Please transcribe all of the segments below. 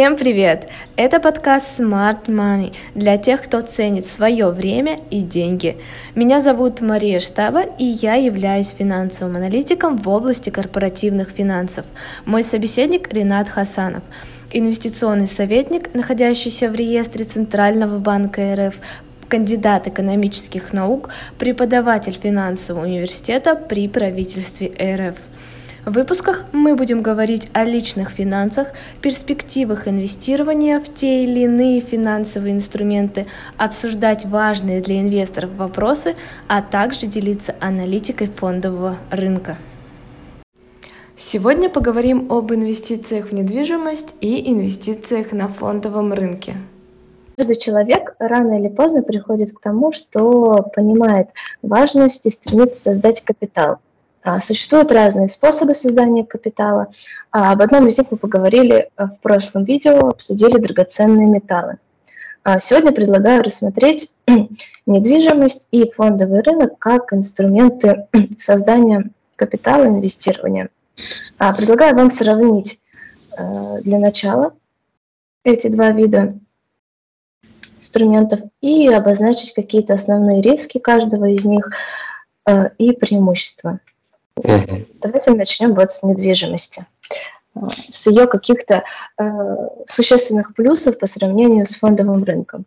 Всем привет! Это подкаст Smart Money для тех, кто ценит свое время и деньги. Меня зовут Мария Штаба, и я являюсь финансовым аналитиком в области корпоративных финансов. Мой собеседник Ренат Хасанов – инвестиционный советник, находящийся в реестре Центрального банка РФ, кандидат экономических наук, преподаватель финансового университета при правительстве РФ. В выпусках мы будем говорить о личных финансах, перспективах инвестирования в те или иные финансовые инструменты, обсуждать важные для инвесторов вопросы, а также делиться аналитикой фондового рынка. Сегодня поговорим об инвестициях в недвижимость и инвестициях на фондовом рынке. Каждый человек рано или поздно приходит к тому, что понимает важность и стремится создать капитал – существуют разные способы создания капитала. А, об одном из них мы поговорили э, в прошлом видео, обсудили драгоценные металлы. А, сегодня предлагаю рассмотреть недвижимость и фондовый рынок как инструменты создания капитала, инвестирования. Предлагаю вам сравнить э, для начала эти два вида инструментов и обозначить какие-то основные риски каждого из них э, и преимущества. Угу. Давайте начнем вот с недвижимости, э, с ее каких-то э, существенных плюсов по сравнению с фондовым рынком.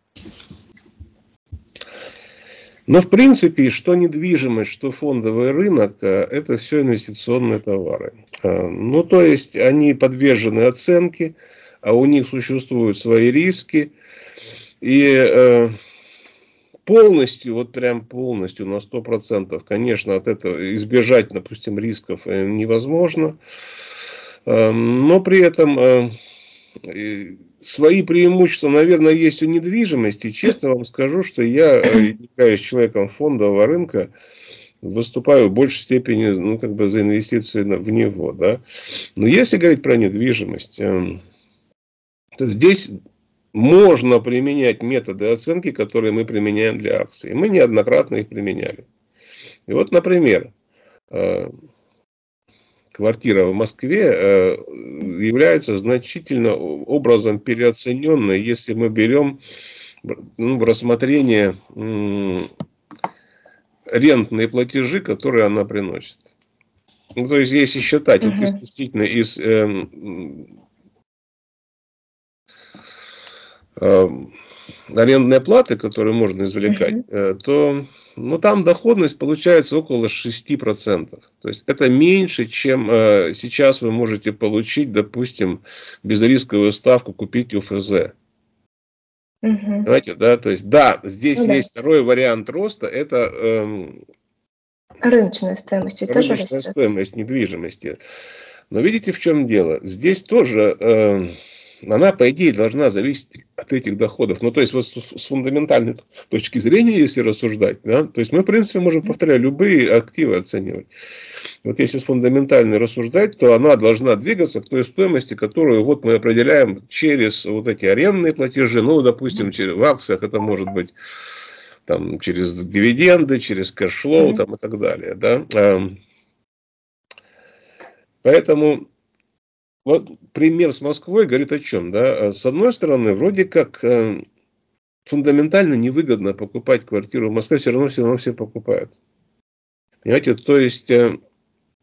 Но в принципе, что недвижимость, что фондовый рынок, э, это все инвестиционные товары. Э, ну, то есть они подвержены оценке, а у них существуют свои риски. И полностью, вот прям полностью на 100%, конечно, от этого избежать, допустим, рисков э, невозможно. Эм, но при этом э, свои преимущества, наверное, есть у недвижимости. Честно вам скажу, что я, э, являюсь человеком фондового рынка, выступаю в большей степени ну, как бы за инвестиции в него. Да? Но если говорить про недвижимость, эм, то здесь можно применять методы оценки, которые мы применяем для акций. Мы неоднократно их применяли. И вот, например, э, квартира в Москве э, является значительно образом переоцененной, если мы берем ну, в рассмотрение рентные платежи, которые она приносит. Ну, то есть, если считать uh-huh. вот, исключительно из э, э, арендной платы, которую можно извлекать, uh-huh. то ну, там доходность получается около 6%. То есть это меньше, чем э, сейчас вы можете получить, допустим, безрисковую ставку купить УФЗ. Угу. Понимаете, да, то есть, да, здесь ну, есть да. второй вариант роста, это эм, рыночная стоимость, рыночная тоже растет. стоимость недвижимости. Но видите, в чем дело? Здесь тоже э, она, по идее, должна зависеть от этих доходов. Ну, то есть, вот с фундаментальной точки зрения, если рассуждать, да, то есть мы, в принципе, можем, повторяю, любые активы оценивать. Вот если с фундаментальной рассуждать, то она должна двигаться к той стоимости, которую вот мы определяем через вот эти арендные платежи, ну, допустим, через, в акциях это может быть там, через дивиденды, через cash flow mm-hmm. там, и так далее. Да? Поэтому вот пример с Москвой говорит о чем, да? С одной стороны, вроде как э, фундаментально невыгодно покупать квартиру в Москве, все равно все равно все покупают. Понимаете, то есть э,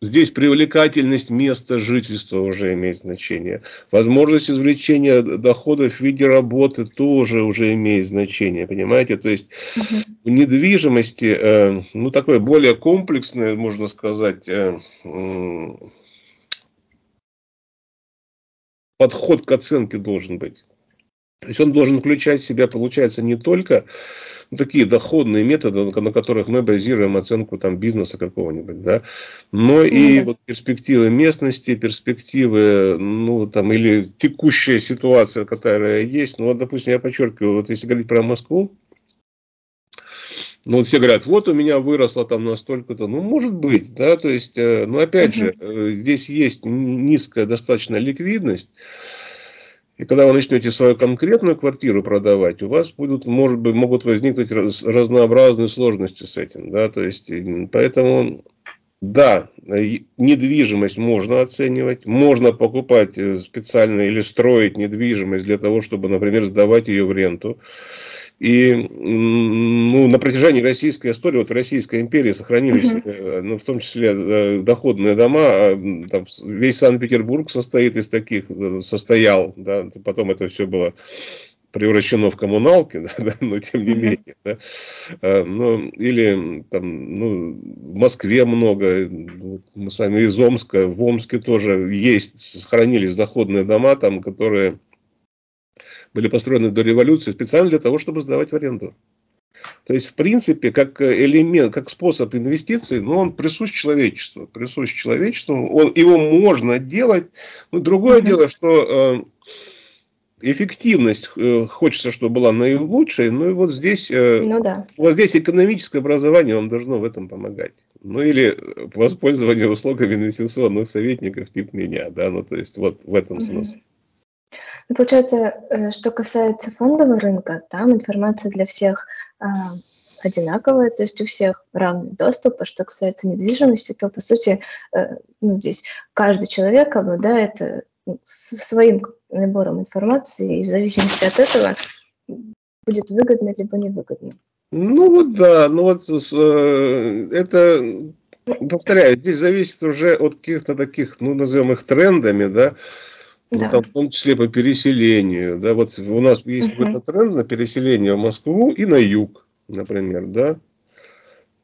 здесь привлекательность места жительства уже имеет значение. Возможность извлечения доходов в виде работы тоже уже имеет значение, понимаете? То есть в недвижимости, э, ну такое более комплексное, можно сказать, подход к оценке должен быть. То есть он должен включать в себя, получается, не только такие доходные методы, на которых мы базируем оценку там, бизнеса какого-нибудь, да, но и mm-hmm. вот перспективы местности, перспективы, ну, там, или текущая ситуация, которая есть. Ну, вот, допустим, я подчеркиваю, вот если говорить про Москву, ну, вот все говорят, вот у меня выросло там настолько-то. Ну, может быть, да, то есть, э, ну, опять же, э, здесь есть низкая достаточно ликвидность. И когда вы начнете свою конкретную квартиру продавать, у вас будут, может быть, могут возникнуть разнообразные сложности с этим, да, то есть, поэтому Да, недвижимость можно оценивать, можно покупать э, специально или строить недвижимость для того, чтобы, например, сдавать ее в ренту. И ну, на протяжении российской истории, вот в Российской империи сохранились, uh-huh. ну, в том числе э, доходные дома, а, там, весь Санкт-Петербург состоит из таких, состоял, да, потом это все было превращено в коммуналки, да, да, но тем не менее. Да, ну, или там, ну, в Москве много, мы сами из Омска, в Омске тоже есть, сохранились доходные дома, там, которые были построены до революции специально для того, чтобы сдавать в аренду. То есть, в принципе, как элемент, как способ инвестиций, ну, он присущ человечеству. Присущ человечеству. Он, его можно делать. Но другое mm-hmm. дело, что э, эффективность э, хочется, чтобы была наилучшей, ну и вот здесь, э, ну, да. вот здесь экономическое образование вам должно в этом помогать. Ну или воспользование услугами инвестиционных советников типа меня, да, ну то есть вот в этом смысле. Ну, получается, э, что касается фондового рынка, там информация для всех э, одинаковая, то есть у всех равный доступ. А что касается недвижимости, то по сути, э, ну, здесь каждый человек обладает э, своим набором информации, и в зависимости от этого будет выгодно либо невыгодно. Ну вот да, ну вот это, повторяю, здесь зависит уже от каких-то таких, ну назовем их трендами, да, ну, да. там, в том числе по переселению, да, вот у нас есть uh какой-то тренд на переселение в Москву и на юг, например, да,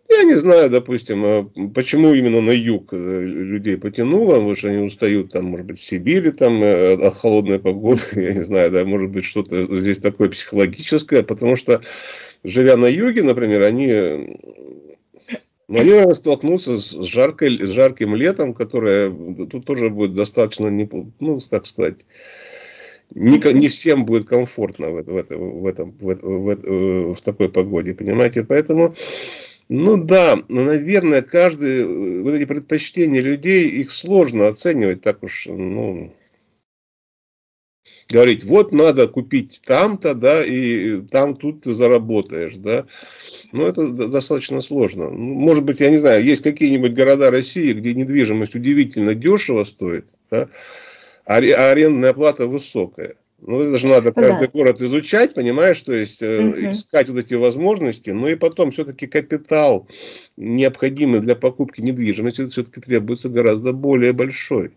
я не знаю, допустим, а почему именно на юг э, людей потянуло, потому что они устают, там, может быть, в Сибири, там, э, от холодной погоды, я не знаю, да, может быть, что-то здесь такое психологическое, потому что, живя на юге, например, они, наверное, столкнутся с, жаркой, с жарким летом, которое тут тоже будет достаточно, не, ну, как сказать, не, не всем будет комфортно в, в, этом, в, этом, в, в, в такой погоде, понимаете, поэтому ну да, но, наверное, каждый, э, вот эти предпочтения людей, их сложно оценивать так уж, ну, говорить, вот надо купить там-то, да, и там тут ты заработаешь, да. Ну, это достаточно сложно. Ну, может быть, я не знаю, есть какие-нибудь города России, где недвижимость удивительно дешево стоит, да, а арендная плата высокая. Ну, это же надо каждый да. город изучать, понимаешь, то есть угу. искать вот эти возможности, ну и потом все-таки капитал, необходимый для покупки недвижимости, все-таки требуется гораздо более большой.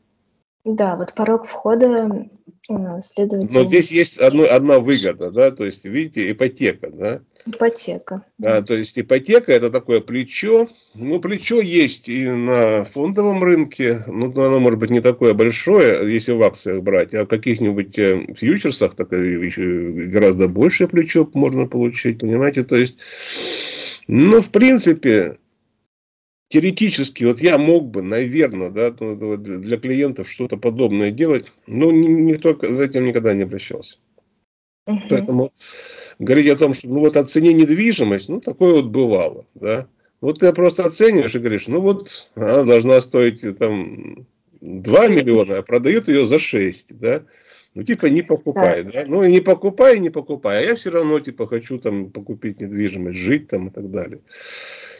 Да, вот порог входа следовательно... Но здесь есть одно, одна выгода, да, то есть, видите, ипотека, да. Ипотека. Да, то есть ипотека это такое плечо. Ну, плечо есть и на фондовом рынке, но оно может быть не такое большое, если в акциях брать, а в каких-нибудь э, фьючерсах еще гораздо большее плечо можно получить, понимаете, то есть, ну, в принципе, теоретически, вот я мог бы, наверное, да, ну, для клиентов что-то подобное делать, но никто за этим никогда не обращался. Uh-huh. Поэтому говорить о том, что ну вот оцени недвижимость, ну такое вот бывало, да. Вот ты просто оцениваешь и говоришь, ну вот она должна стоить там 2 миллиона, а продают ее за 6, да. Ну, типа, не покупай, да. да? Ну, не покупай, не покупай. А я все равно, типа, хочу там покупить недвижимость, жить там и так далее.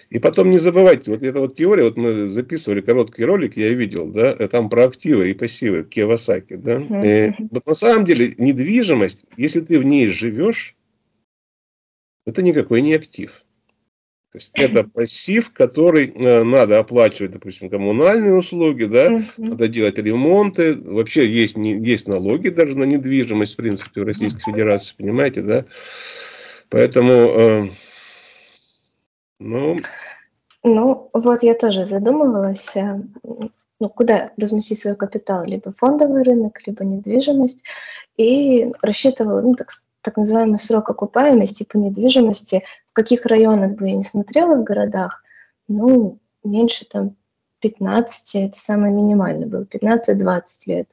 И потом не забывайте, вот эта вот теория, вот мы записывали короткий ролик, я видел, да, там про активы и пассивы Киевасаки, да. Mm-hmm. И вот на самом деле недвижимость, если ты в ней живешь, это никакой не актив. То есть это пассив, который э, надо оплачивать, допустим, коммунальные услуги, да, uh-huh. надо делать ремонты. Вообще есть, не, есть налоги даже на недвижимость, в принципе, в Российской. Федерации, понимаете, да. Поэтому э, ну... Ну, вот я тоже задумывалась, э, ну, куда разместить свой капитал, либо фондовый рынок, либо недвижимость, и рассчитывала, ну, так, так называемый срок окупаемости по недвижимости, в каких районах бы я не смотрела в городах, ну, меньше там 15, это самое минимальное было, 15-20 лет.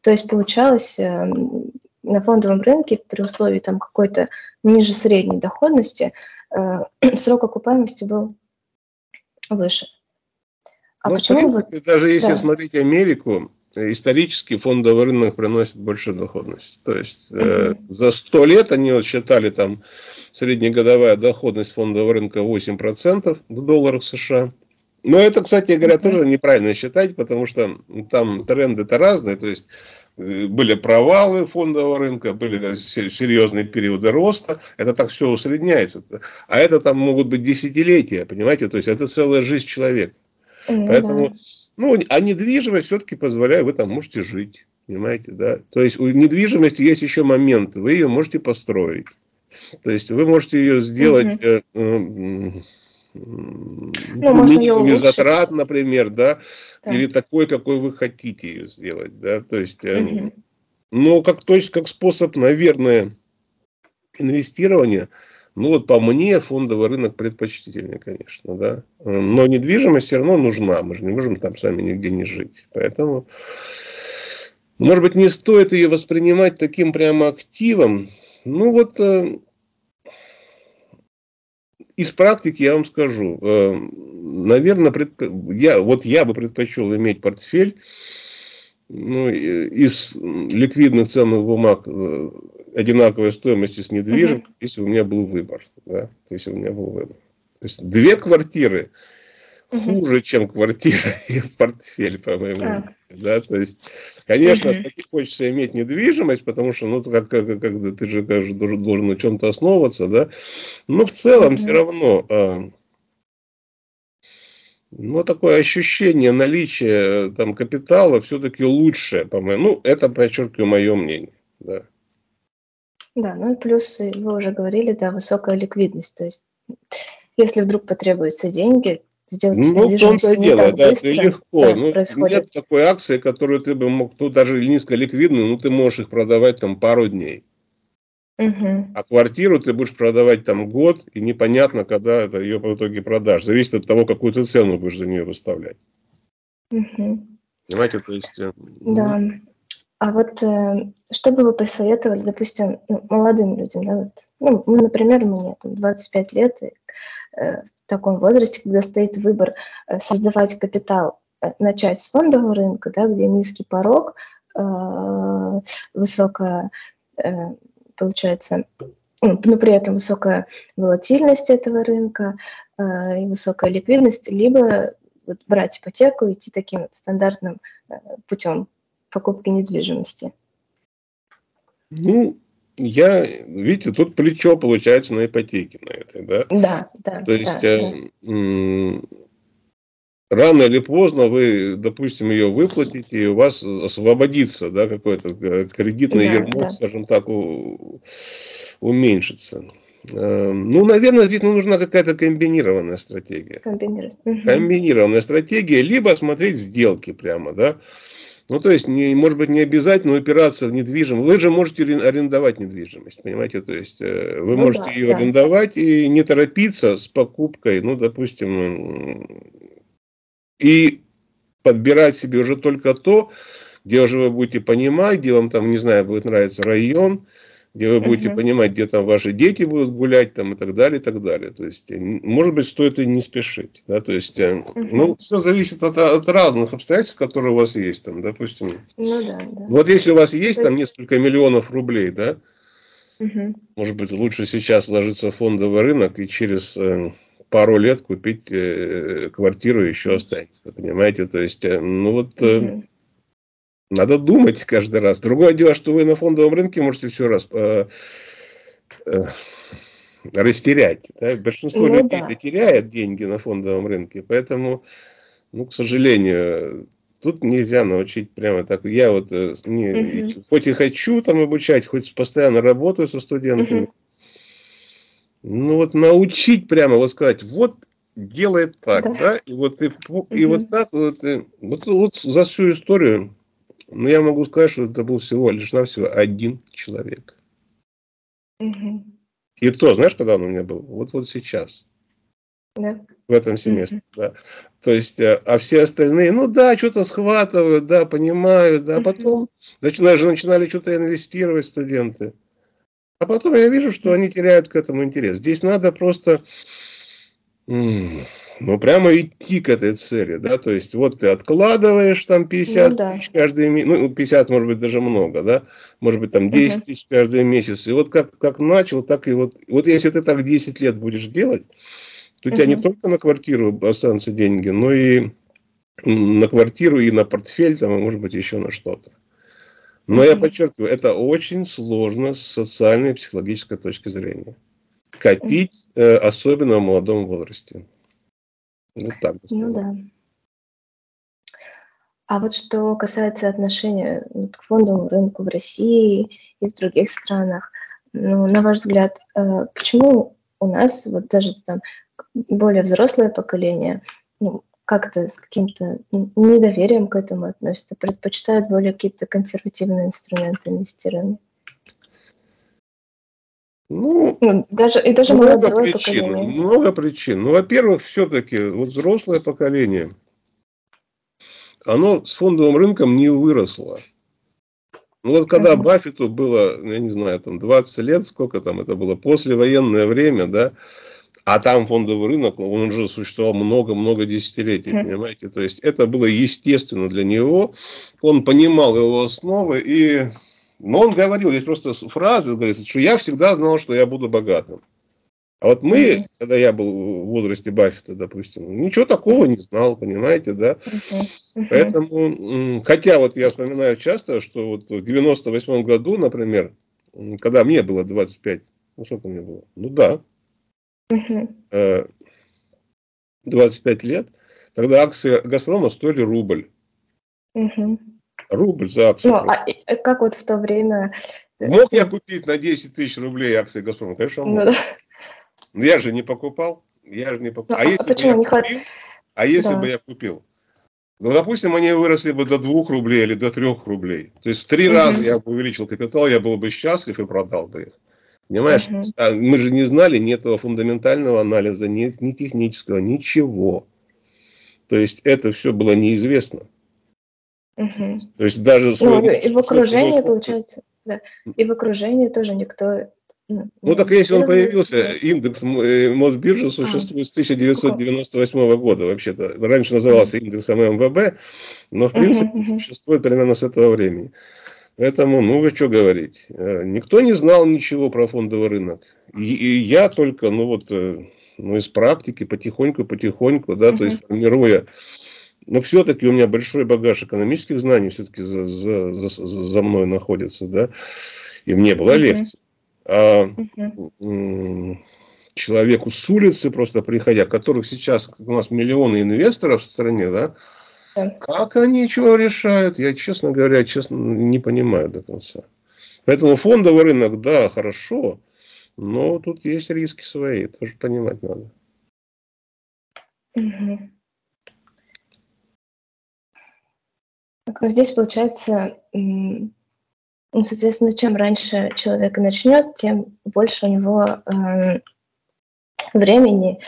То есть получалось эм, на фондовом рынке при условии там какой-то ниже средней доходности э, срок окупаемости был выше. А ну, почему в принципе, вы... даже если да. смотреть Америку, исторически фондовый рынок приносит больше доходность. То есть э, за 100 лет они вот считали там среднегодовая доходность фондового рынка 8% в долларах США. Но это, кстати говоря, тоже неправильно считать, потому что там тренды-то разные. То есть э, были провалы фондового рынка, были серьезные периоды роста. Это так все усредняется. А это там могут быть десятилетия, понимаете? То есть это целая жизнь человека. Mm, Поэтому, да. ну, а недвижимость все-таки позволяет, вы там можете жить. Понимаете, да? То есть у недвижимости есть еще момент, вы ее можете построить. То есть вы можете ее сделать угу ну, минимуме затрат, например, да, да, или такой, какой вы хотите ее сделать, да, то есть, угу. но как, то есть, как способ, наверное, инвестирования, ну вот по мне фондовый рынок предпочтительнее, конечно, да, но недвижимость все равно нужна, мы же не можем там сами нигде не жить, поэтому, может быть, не стоит ее воспринимать таким прямо активом, ну вот э, из практики я вам скажу, э, наверное, я, вот я бы предпочел иметь портфель ну, из ликвидных ценных бумаг э, одинаковой стоимости с недвижимостью, uh-huh. если у меня был выбор. Да? Если у меня был выбор. То есть две квартиры хуже, чем квартира и портфель, по моему мнению. Да, то есть, конечно, хочется иметь недвижимость, потому что, ну, как, как, как ты же как, должен, должен на чем-то основываться, да. Но в целом все равно, а, ну, такое ощущение наличия там капитала все-таки лучше, по-моему. Ну, это, подчеркиваю, мое мнение, да. Да, ну и плюс, вы уже говорили, да, высокая ликвидность. То есть, если вдруг потребуются деньги, сделать Ну, в том-то и дело, да, это легко. Да, ну, происходит. нет такой акции, которую ты бы мог, ну, даже низколиквидную, ну, ты можешь их продавать там пару дней. Угу. А квартиру ты будешь продавать там год, и непонятно, когда это ее в итоге продашь. Зависит от того, какую ты цену будешь за нее выставлять. Угу. Понимаете, то есть... Э, да. Ну... А вот э, что бы вы посоветовали, допустим, ну, молодым людям, да, вот, ну, например, мне там 25 лет, и, э, таком возрасте, когда стоит выбор э, создавать капитал, э, начать с фондового рынка, да, где низкий порог, э, высокая, получается, ну, но при этом высокая волатильность этого рынка и высокая ликвидность, либо брать ипотеку и идти таким стандартным путем покупки недвижимости. Ну, я, видите, тут плечо получается на ипотеке на этой, да? Да, да. То есть, да, э, рано или поздно вы, допустим, ее выплатите, и у вас освободится, да, какой-то э, кредитный да, ермо, да. скажем так, у, уменьшится. Э, ну, наверное, здесь нужна какая-то комбинированная стратегия. Комбинированная. Комбинированная стратегия, либо смотреть сделки прямо, да. Ну, то есть, не, может быть, не обязательно упираться в недвижимость. Вы же можете арендовать недвижимость, понимаете? То есть, э, вы ну, можете да, ее да. арендовать и не торопиться с покупкой, ну, допустим, и подбирать себе уже только то, где уже вы будете понимать, где вам там, не знаю, будет нравиться район, где вы будете uh понимать, где там ваши дети будут гулять, там и так далее, и так далее. То есть, может быть, стоит и не спешить. Да? То есть, uh ну, все зависит от, от разных обстоятельств, которые у вас есть. Там, допустим, ну, да, да. вот если у вас есть там несколько миллионов рублей, да, uh может быть, лучше сейчас вложиться в фондовый рынок и через э, пару лет купить э, квартиру еще останется, понимаете? То есть, ну вот... uh надо думать каждый раз. Другое дело, что вы на фондовом рынке можете все раз э, э, растерять. Да? Большинство ну, людей да. теряет деньги на фондовом рынке, поэтому, ну, к сожалению, тут нельзя научить прямо так. Я вот э, не, угу. хоть и хочу там обучать, хоть постоянно работаю со студентами, угу. ну вот научить прямо, вот сказать, вот делает так, да, да? и вот и, угу. и вот так вот, и, вот, вот за всю историю но я могу сказать, что это был всего лишь навсего один человек. Угу. И то, знаешь, когда он у меня был? Вот вот сейчас. Да. В этом семестре, угу. да. То есть, э, а все остальные, ну да, что-то схватывают, да, понимают, да, а потом начинали, начинали что-то инвестировать студенты. А потом я вижу, что они теряют к этому интерес. Здесь надо просто ну, прямо идти к этой цели, да, то есть вот ты откладываешь там 50 ну, да. тысяч каждый месяц, ну, 50 может быть даже много, да, может быть там 10 угу. тысяч каждый месяц, и вот как, как начал, так и вот, вот если ты так 10 лет будешь делать, то у тебя не только на квартиру останутся деньги, но и на квартиру, и на портфель, там, и, может быть, еще на что-то. Но я подчеркиваю, это очень сложно с социальной и психологической точки зрения. Копить, э, особенно в молодом возрасте. Вот так. Ну да. А вот что касается отношения вот, к фондовому рынку в России и в других странах, ну, на ваш взгляд, э, почему у нас вот даже там более взрослое поколение ну, как-то с каким-то недоверием к этому относятся, предпочитают более какие-то консервативные инструменты инвестирования? Ну, ну даже, и даже много причин, поколение. много причин. Ну, во-первых, все-таки вот взрослое поколение, оно с фондовым рынком не выросло. Ну вот когда. Баффету было, я не знаю, там 20 лет, сколько там это было, послевоенное время, да, а там фондовый рынок, он уже существовал много-много десятилетий, понимаете? То есть это было естественно для него, он понимал его основы и но он говорил, есть просто фразы, говорит, что я всегда знал, что я буду богатым. А вот мы, когда я был в возрасте Баффета, допустим, ничего такого не знал, понимаете, да? Mm-hmm. Поэтому, хотя вот я вспоминаю часто, что вот в 98 году, например, когда мне было 25, ну сколько мне было? Ну да, mm-hmm. 25 лет, тогда акции Газпрома стоили рубль. Рубль за акцию. Ну, а как вот в то время... Мог я купить на 10 тысяч рублей акции Газпрома? Конечно, мог. Ну, да. Но я же не покупал. Я же не покупал. Ну, а, а если бы я не купил, а если да. бы я купил? Ну, допустим, они выросли бы до 2 рублей или до 3 рублей. То есть в три угу. раза я бы увеличил капитал, я был бы счастлив и продал бы их. Понимаешь? Угу. А мы же не знали ни этого фундаментального анализа, ни, ни технического, ничего. То есть это все было неизвестно. Угу. То есть даже... Ну, и в окружении, получается, да. И в окружении тоже никто... Ну, ну так если он появился, индекс э, Мосбиржи а. существует с 1998 года вообще-то. Раньше назывался индексом МВБ, но в принципе uh существует примерно с этого времени. Поэтому, ну вы что говорить, э, никто не знал ничего про фондовый рынок. И, и я только, ну вот, э, ну из практики потихоньку-потихоньку, да, uh то есть формируя но все-таки у меня большой багаж экономических знаний все-таки за, за, за, за мной находится, да, и мне было легче. А uh человеку с улицы просто приходя, которых сейчас у нас миллионы инвесторов в стране, да, как они чего решают, я, честно говоря, честно не понимаю до конца. Поэтому фондовый рынок, да, хорошо, но тут есть риски свои, тоже понимать надо. Угу. Так, ну здесь получается, ну, соответственно, чем раньше человек начнет, тем больше у него э, времени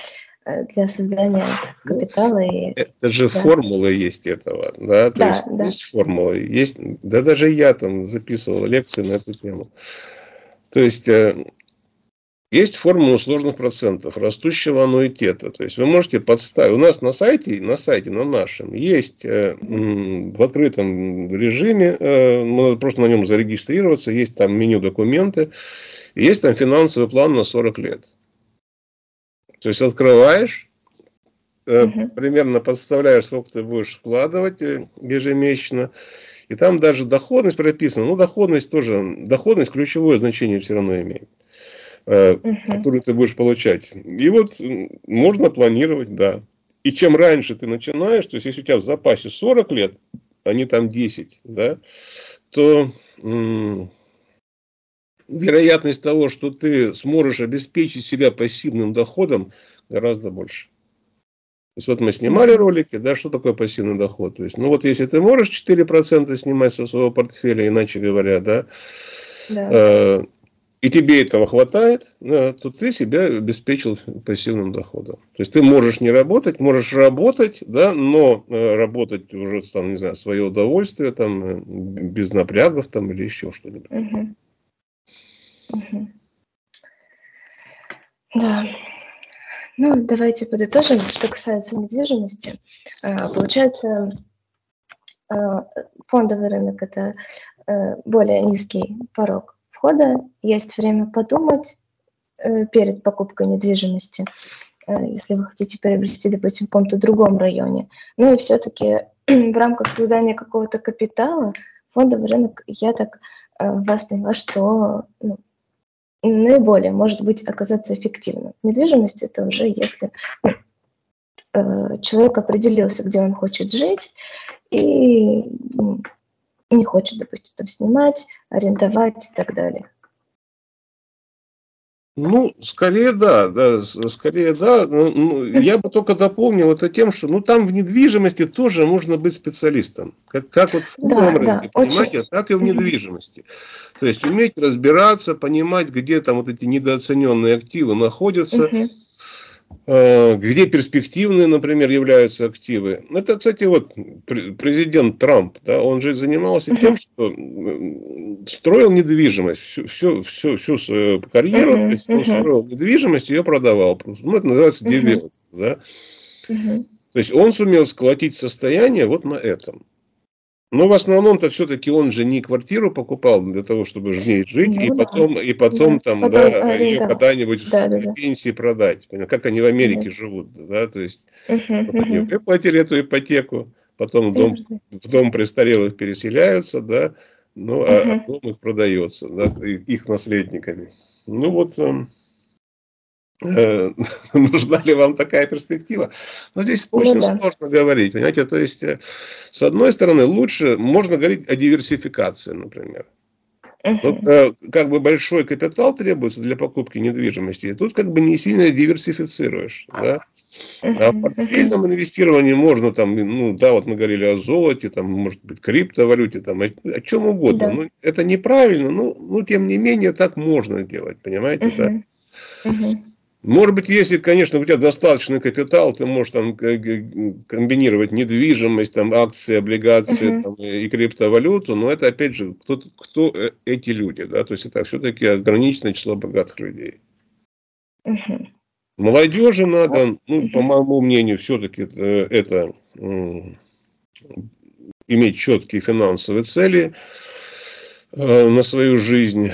для создания ну, капитала. И, это же да. формула есть этого, да, то да, есть да. есть формула, есть, да даже я там записывал лекции на эту тему. То есть э, есть формула сложных процентов растущего аннуитета. То есть вы можете подставить. У нас на сайте, на сайте, на нашем, есть э, в открытом режиме, э, надо просто на нем зарегистрироваться, есть там меню документы, есть там финансовый план на 40 лет. То есть открываешь, э, угу. примерно подставляешь, сколько ты будешь вкладывать э, ежемесячно. И там даже доходность прописана. Ну, доходность тоже, доходность ключевое значение все равно имеет угу. который ты будешь получать. И вот можно планировать, да. И чем раньше ты начинаешь, то есть если у тебя в запасе 40 лет, а не там 10, да, то вероятность того, что ты сможешь обеспечить себя пассивным доходом, гораздо больше. То есть вот мы снимали ролики, да, что такое пассивный доход. То есть, ну вот если ты можешь 4% снимать со своего портфеля, иначе говоря, да, да. Э, и тебе этого хватает, то ты себя обеспечил пассивным доходом. То есть ты можешь не работать, можешь работать, да, но э, работать уже там, не знаю, свое удовольствие, там, э, без напрягов там, или еще что-нибудь. Угу. Угу. Да. Ну, давайте подытожим, что касается недвижимости. А, получается, фондовый рынок – это э, более низкий порог входа, есть время подумать э, перед покупкой недвижимости. если вы хотите приобрести, допустим, в каком-то другом районе. Ну и все-таки в рамках создания какого-то капитала фондовый рынок, я так вас поняла, что ну, наиболее может быть оказаться эффективным. Недвижимость это уже если человек определился, где он хочет жить, и ну, не хочет, допустим, там снимать, арендовать и так далее. Ну, скорее да, да, скорее да. Ну, ну, я бы только дополнил это тем, что ну там в недвижимости тоже можно быть специалистом. Как, как вот в фондовом да, рынке, да, понимаете, очень... так и в недвижимости. То есть уметь разбираться, понимать, где там вот эти недооцененные активы находятся. Угу где перспективные, например, являются активы. Это, кстати, вот президент Трамп, да, он же занимался тем, что строил недвижимость, всю, всю, всю, всю свою карьеру, uh-huh, то есть он строил недвижимость, ее продавал. Ну, это называется девелоп, uh-huh. да. Uh-huh. То есть он сумел сколотить состояние вот на этом. Но в основном-то все-таки он же не квартиру покупал для того, чтобы в ней жить, ну, и, да. потом, и потом да. там, потом да, ее когда-нибудь да, да, в пенсии продать. Как они в Америке да. живут, да, то есть угу, вот угу. они выплатили эту ипотеку, потом в дом, в дом престарелых переселяются, да, ну, угу. а, а дом их продается, да, их наследниками. Ну вот, эм, Э, нужна ли вам такая перспектива. Но здесь ну, очень да. сложно говорить, понимаете, то есть, э, с одной стороны, лучше можно говорить о диверсификации, например. Uh-huh. Вот, э, как бы большой капитал требуется для покупки недвижимости, и тут как бы не сильно диверсифицируешь, да. А в портфельном инвестировании можно там, ну да, вот мы говорили о золоте, там, может быть, криптовалюте, там, о, о чем угодно. Да. Ну, это неправильно, но, ну, тем не менее, так можно делать, понимаете, uh-huh. да. Uh-huh. Может быть, если, конечно, у тебя достаточный капитал, ты можешь там комбинировать недвижимость, там, акции, облигации uh-huh. там, и криптовалюту, но это, опять же, кто, кто э, эти люди, да, то есть это все-таки ограниченное число богатых людей. Uh-huh. Молодежи надо, ну, по моему мнению, все-таки э, это иметь четкие финансовые цели э, на свою жизнь,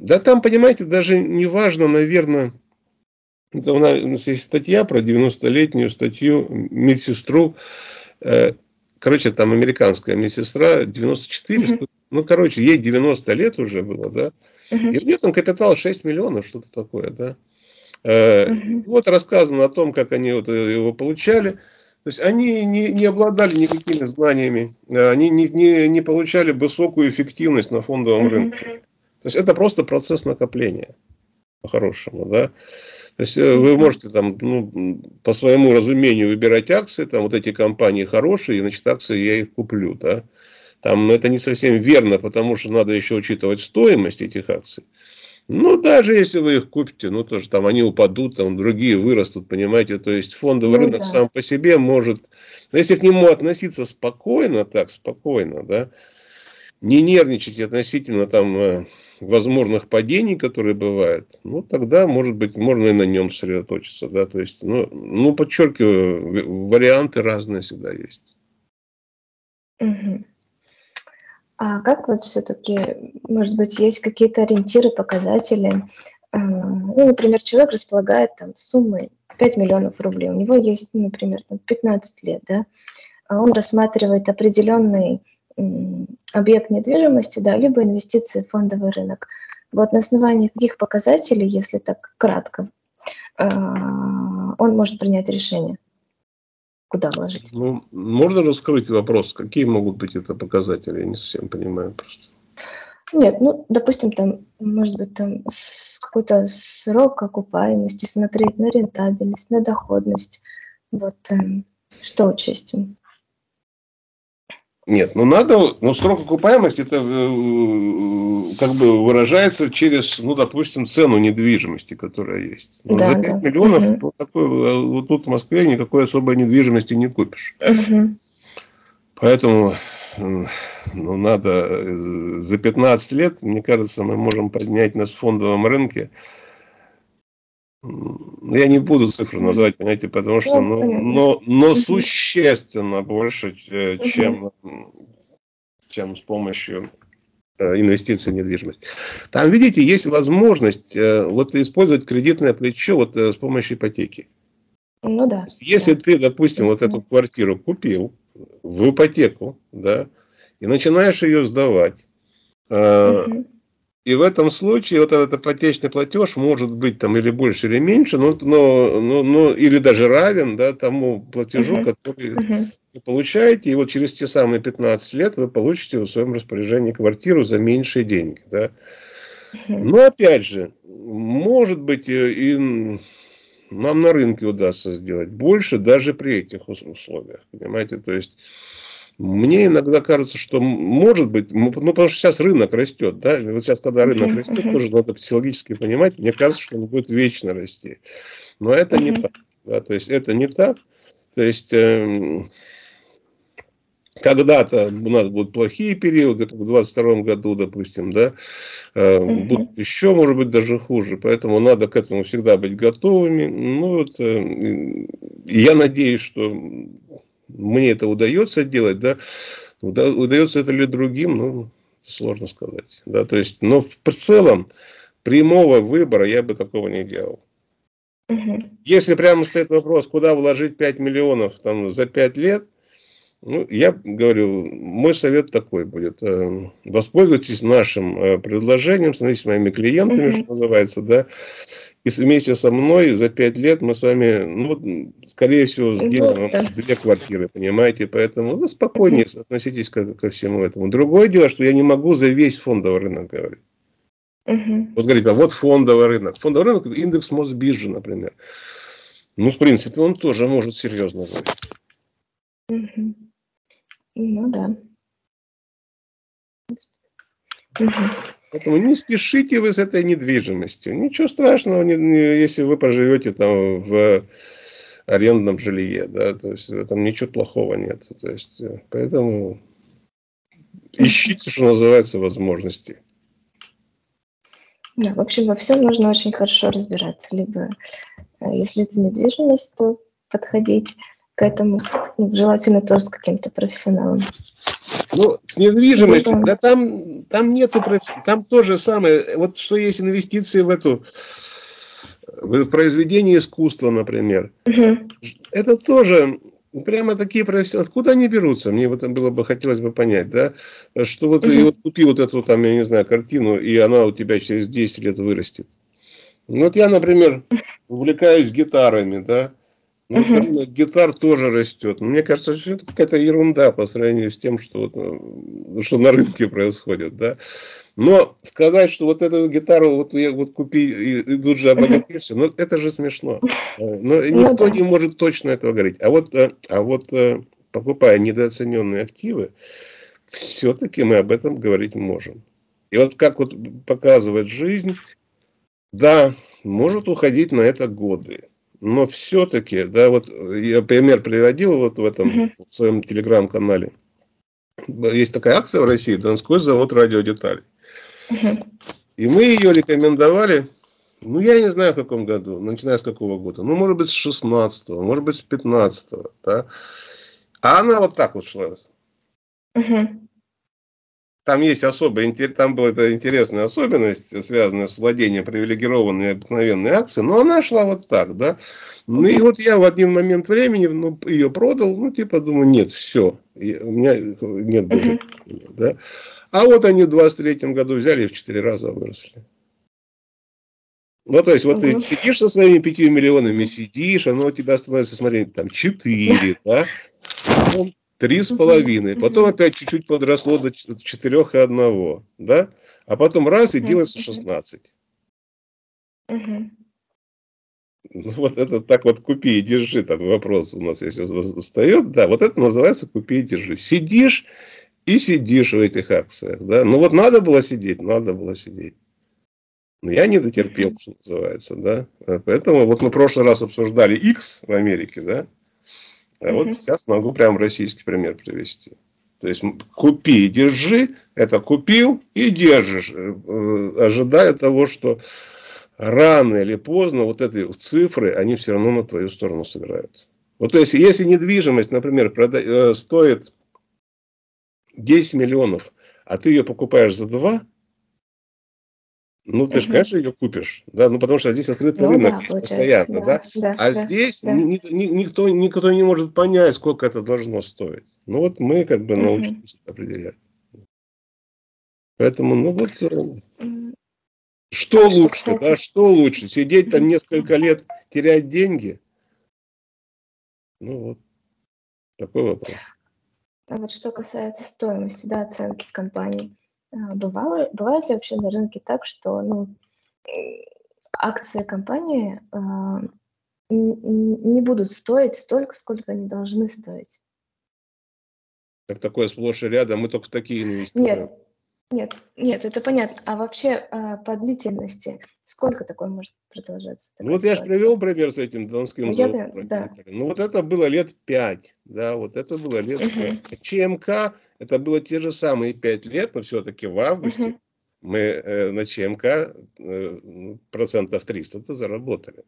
да там, понимаете, даже не важно, наверное, это у нас есть статья про 90-летнюю статью медсестру, э, короче, там американская медсестра, 94, угу. ну, короче, ей 90 лет уже было, да, угу. и у нее там капитал 6 миллионов, что-то такое, да. Угу. Вот рассказано о том, как они вот его получали. То есть они не, не обладали никакими знаниями, они не, не, не получали высокую эффективность на фондовом рынке. То есть это просто процесс накопления по-хорошему, да. То есть э, вы можете там, ну, по своему разумению выбирать акции, там вот эти компании хорошие, значит, акции я их куплю, да. Там это не совсем верно, потому что надо еще учитывать стоимость этих акций. Ну, даже если вы их купите, ну, тоже там они упадут, там другие вырастут, понимаете. То есть фондовый ну, рынок да. сам по себе может, если к нему относиться спокойно, так, спокойно, да, не нервничать относительно там э, возможных падений, которые бывают, ну, тогда, может быть, можно и на нем сосредоточиться, да, то есть, ну, ну подчеркиваю, варианты разные всегда есть. А как вот все-таки, может быть, есть какие-то ориентиры, показатели? А, ну, например, человек располагает там суммой 5 миллионов рублей, у него есть, ну, например, там 15 лет, да, а он рассматривает определенный объект недвижимости, да, либо инвестиции в фондовый рынок. Вот на основании каких показателей, если так кратко, а, он может принять решение, куда вложить? Ну, можно раскрыть вопрос, какие могут быть это показатели? Я не совсем понимаю просто. Нет, ну, допустим, там, может быть, там какой-то срок окупаемости, смотреть на рентабельность, на доходность. Вот эм, что учесть? Нет, ну надо, ну срок окупаемости это э, как бы выражается через, ну допустим, цену недвижимости, которая есть. Ну, да, за 5 да. миллионов угу. ну, такой, э, вот тут в Москве никакой особой недвижимости не купишь. Угу. Поэтому ну, надо за 15 лет, мне кажется, мы можем поднять нас в фондовом рынке я не буду цифры назвать, понимаете, потому что, ну, но, но существенно больше, чем, чем с помощью э, инвестиции в недвижимость. Там, видите, есть возможность э, вот использовать кредитное плечо вот с помощью ипотеки. Ну да. Если да. ты, допустим, вот эту квартиру купил в ипотеку, да, и начинаешь ее сдавать, угу. И в этом случае вот этот ипотечный платеж может быть там или больше, или меньше, но, но, но, но или даже равен да, тому платежу, uh-huh. который uh-huh. вы получаете. И вот через те самые 15 лет вы получите в своем распоряжении квартиру за меньшие деньги. Да. Uh-huh. Но опять же, может быть и нам на рынке удастся сделать больше даже при этих условиях. Понимаете, то есть мне иногда кажется, что может быть, ну потому что сейчас рынок растет, да, вот сейчас, когда рынок растет, тоже надо психологически понимать, мне кажется, что он будет вечно расти. Но это не так, да, то есть это не так, то есть э, когда-то у нас будут плохие периоды, как в 22 году, допустим, да, э, будут еще, может быть, даже хуже, поэтому надо к этому всегда быть готовыми. Ну, вот, э, я надеюсь, что мне это удается делать, да, удается это ли другим, ну, сложно сказать, да, то есть, но в целом прямого выбора я бы такого не делал. Угу. Если прямо стоит вопрос, куда вложить 5 миллионов там, за 5 лет, ну, я говорю, мой совет такой будет. Э, воспользуйтесь нашим э, предложением, становитесь моими клиентами, uh-huh. что называется, да, и вместе со мной за пять лет мы с вами, ну, скорее всего, сделаем вот, две квартиры, понимаете? Поэтому ну, спокойнее uh-huh. относитесь ко, ко всему этому. Другое дело, что я не могу за весь фондовый рынок говорить. Uh-huh. Вот говорит, а вот фондовый рынок. Фондовый рынок – индекс Мосбиржи, например. Ну, в принципе, он тоже может серьезно говорить. Угу. Ну да. Угу. Поэтому не спешите вы с этой недвижимостью. Ничего страшного, если вы поживете там в арендном жилье, да, то есть этом ничего плохого нет. То есть, э, поэтому ищите, что называется, возможности. Да, в общем, во всем нужно очень хорошо разбираться. Либо, э, если это недвижимость, то подходить к этому ну, желательно тоже с каким-то профессионалом. Ну, с недвижимостью, да там, там нету, там то же самое. Вот что есть инвестиции в эту, в произведение искусства, например. Угу. Это тоже прямо такие профессионалы. Откуда они берутся? Мне вот было бы, хотелось бы понять, да, что вот, угу. и вот купи вот эту там, я не знаю, картину, и она у тебя через 10 лет вырастет. Ну, вот я, например, увлекаюсь гитарами, да, ну, uh-huh. гитар тоже растет. Мне кажется, что это какая-то ерунда по сравнению с тем, что, вот, э, что на рынке происходит. Да? Но сказать, что вот эту гитару вот, я, вот купи и, и тут же обогатишься, ну это же смешно. Э, но ну никто не может точно этого говорить. А вот, э, а вот покупая недооцененные активы, все-таки мы об этом говорить можем. И вот как вот показывает жизнь, да, может уходить на это годы но все-таки, да, вот я пример приводил вот в этом uh-huh. в своем телеграм-канале. Есть такая акция в России, Донской завод радиодеталей. Uh-huh. И мы ее рекомендовали, ну, я не знаю, в каком году, начиная с какого года. Ну, может быть, с 16-го, может быть, с 15-го, да. А она вот так вот шла. Uh-huh. Там есть особая, там была эта интересная особенность, связанная с владением привилегированной обыкновенной акции, но она шла вот так, да. Ну и вот я в один момент времени ну, ее продал, ну типа думаю, нет, все, у меня нет больше, uh-huh. да. А вот они в 23 году взяли и в 4 раза выросли. Ну, то есть, вот uh-huh. ты сидишь со своими 5 миллионами, сидишь, оно у тебя становится, смотри, там 4, да, Три с половиной. Потом опять чуть-чуть подросло до четырех и одного. Да? А потом раз и делается 16. Ну, вот это так вот купи и держи, там вопрос у нас если встает. Да, вот это называется купи и держи. Сидишь и сидишь в этих акциях. Да? Ну вот надо было сидеть, надо было сидеть. Но я не дотерпел, что называется, да. Поэтому вот мы в прошлый раз обсуждали X в Америке, да. А вот сейчас могу прям российский пример привести. То есть купи и держи, это купил и держишь, э, э, ожидая того, что рано или поздно вот эти цифры, они все равно на твою сторону сыграют. Вот то есть, если недвижимость, например, прода- э, стоит 10 миллионов, а ты ее покупаешь за 2, ну, ты же, конечно, ее купишь, да, ну, потому что здесь открытый ну, рынок да, постоянно, да, да? да а да, здесь да. Ни, ни, никто, никто не может понять, сколько это должно стоить. Ну, вот мы как бы научились это определять. Поэтому, ну, вот, э, что лучше, да, что лучше, сидеть там несколько лет, терять деньги? Ну, вот, такой вопрос. А вот что касается стоимости, да, оценки компании, бывало, бывает ли вообще на рынке так, что ну, акции компании э, не будут стоить столько, сколько они должны стоить? Так такое сплошь и рядом, мы только в такие инвестируем. Нет, нет, нет, это понятно. А вообще э, по длительности сколько такое может продолжаться? Ну вот я же привел пример с этим донским я, да. Ну вот это было лет пять, да, вот это было лет угу. ЧМК, это было те же самые пять лет, но все-таки в августе угу. мы э, на ЧМК э, процентов 300-то заработали.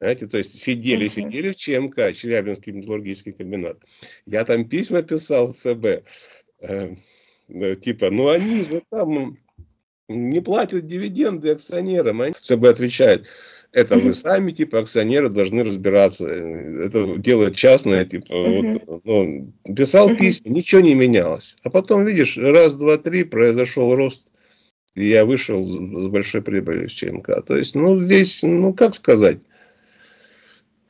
Знаете, то есть сидели, uh-huh. сидели в ЧМК, Челябинский металлургический комбинат. Я там письма писал в ЦБ. Э, типа, ну они же там не платят дивиденды акционерам. Они ЦБ отвечает, это вы сами, типа, акционеры должны разбираться. Это дело частное, типа, вот, ну, писал письма, ничего не менялось. А потом, видишь, раз, два, три, произошел рост, и я вышел с большой прибылью из ЧМК. То есть, ну, здесь, ну, как сказать,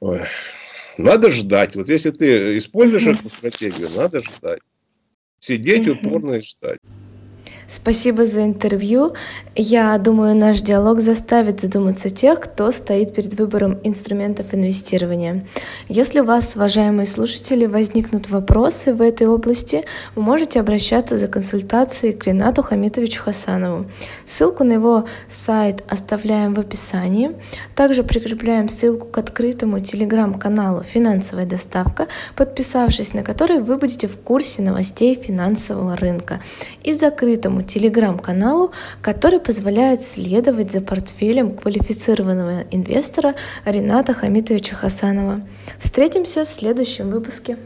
Ой. надо ждать. Вот если ты используешь эту стратегию, надо ждать сидеть упорно и ждать. Спасибо за интервью. Я думаю, наш диалог заставит задуматься тех, кто стоит перед выбором инструментов инвестирования. Если у вас, уважаемые слушатели, возникнут вопросы в этой области, вы можете обращаться за консультацией к Ренату Хамитовичу Хасанову. Ссылку на его сайт оставляем в описании. Также прикрепляем ссылку к открытому телеграм-каналу «Финансовая доставка», подписавшись на который вы будете в курсе новостей финансового рынка, и закрытому нашему телеграм-каналу, который позволяет следовать за портфелем квалифицированного инвестора Рената Хамитовича Хасанова. Встретимся в следующем выпуске.